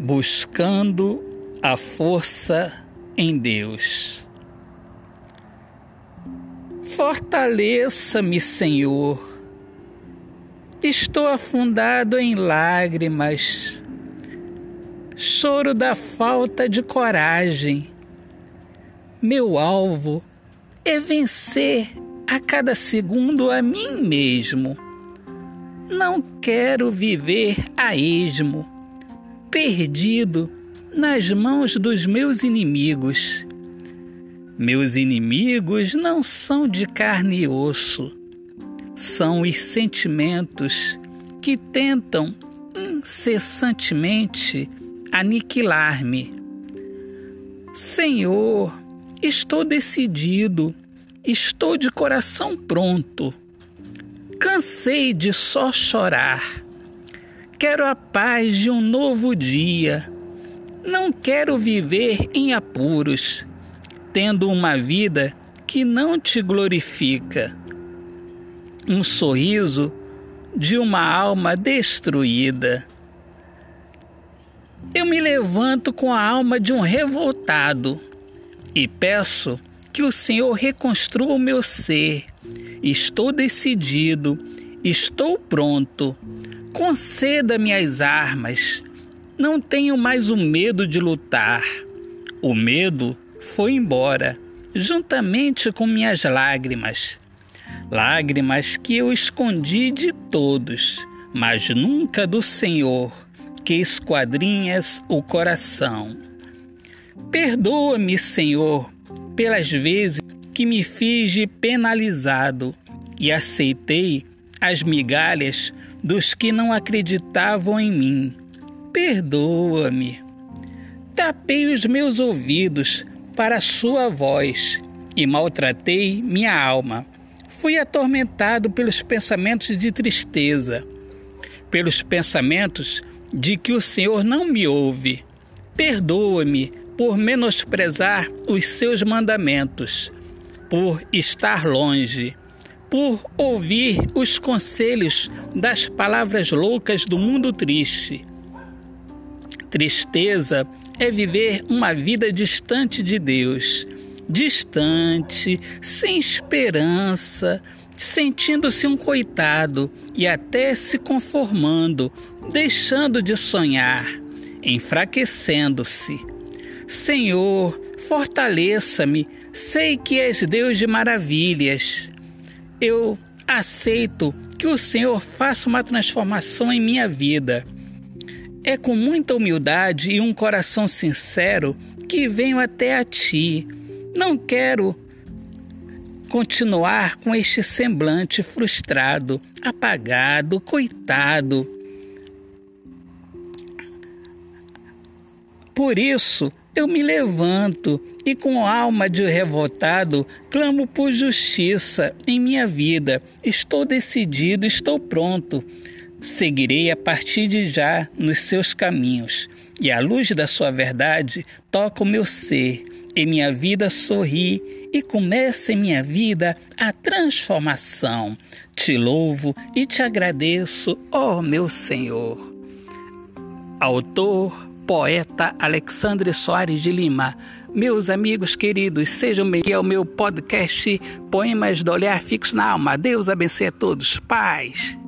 buscando a força em Deus. Fortaleça-me, Senhor. Estou afundado em lágrimas, choro da falta de coragem. Meu alvo é vencer a cada segundo a mim mesmo. Não quero viver a esmo perdido nas mãos dos meus inimigos. Meus inimigos não são de carne e osso, são os sentimentos que tentam incessantemente aniquilar-me. Senhor, estou decidido, estou de coração pronto. Cansei de só chorar Quero a paz de um novo dia. Não quero viver em apuros, tendo uma vida que não te glorifica. Um sorriso de uma alma destruída. Eu me levanto com a alma de um revoltado e peço que o Senhor reconstrua o meu ser. Estou decidido, estou pronto Conceda-me as armas. Não tenho mais o medo de lutar. O medo foi embora, juntamente com minhas lágrimas. Lágrimas que eu escondi de todos, mas nunca do Senhor, que esquadrinhas o coração. Perdoa-me, Senhor, pelas vezes que me fiz penalizado e aceitei as migalhas dos que não acreditavam em mim. Perdoa-me. Tapei os meus ouvidos para a sua voz e maltratei minha alma. Fui atormentado pelos pensamentos de tristeza, pelos pensamentos de que o Senhor não me ouve. Perdoa-me por menosprezar os seus mandamentos, por estar longe por ouvir os conselhos das palavras loucas do mundo triste. Tristeza é viver uma vida distante de Deus, distante, sem esperança, sentindo-se um coitado e até se conformando, deixando de sonhar, enfraquecendo-se. Senhor, fortaleça-me, sei que és Deus de maravilhas eu aceito que o Senhor faça uma transformação em minha vida. É com muita humildade e um coração sincero que venho até a Ti. Não quero continuar com este semblante frustrado, apagado, coitado. Por isso, eu me levanto e, com alma de revoltado, clamo por justiça em minha vida. Estou decidido, estou pronto. Seguirei a partir de já nos seus caminhos, e a luz da sua verdade toca o meu ser, e minha vida sorri, e começa em minha vida a transformação. Te louvo e te agradeço, ó meu Senhor. Autor poeta Alexandre Soares de Lima. Meus amigos queridos, sejam bem-vindos ao meu podcast Poemas do Olhar Fixo na Alma. Deus abençoe a todos. Paz.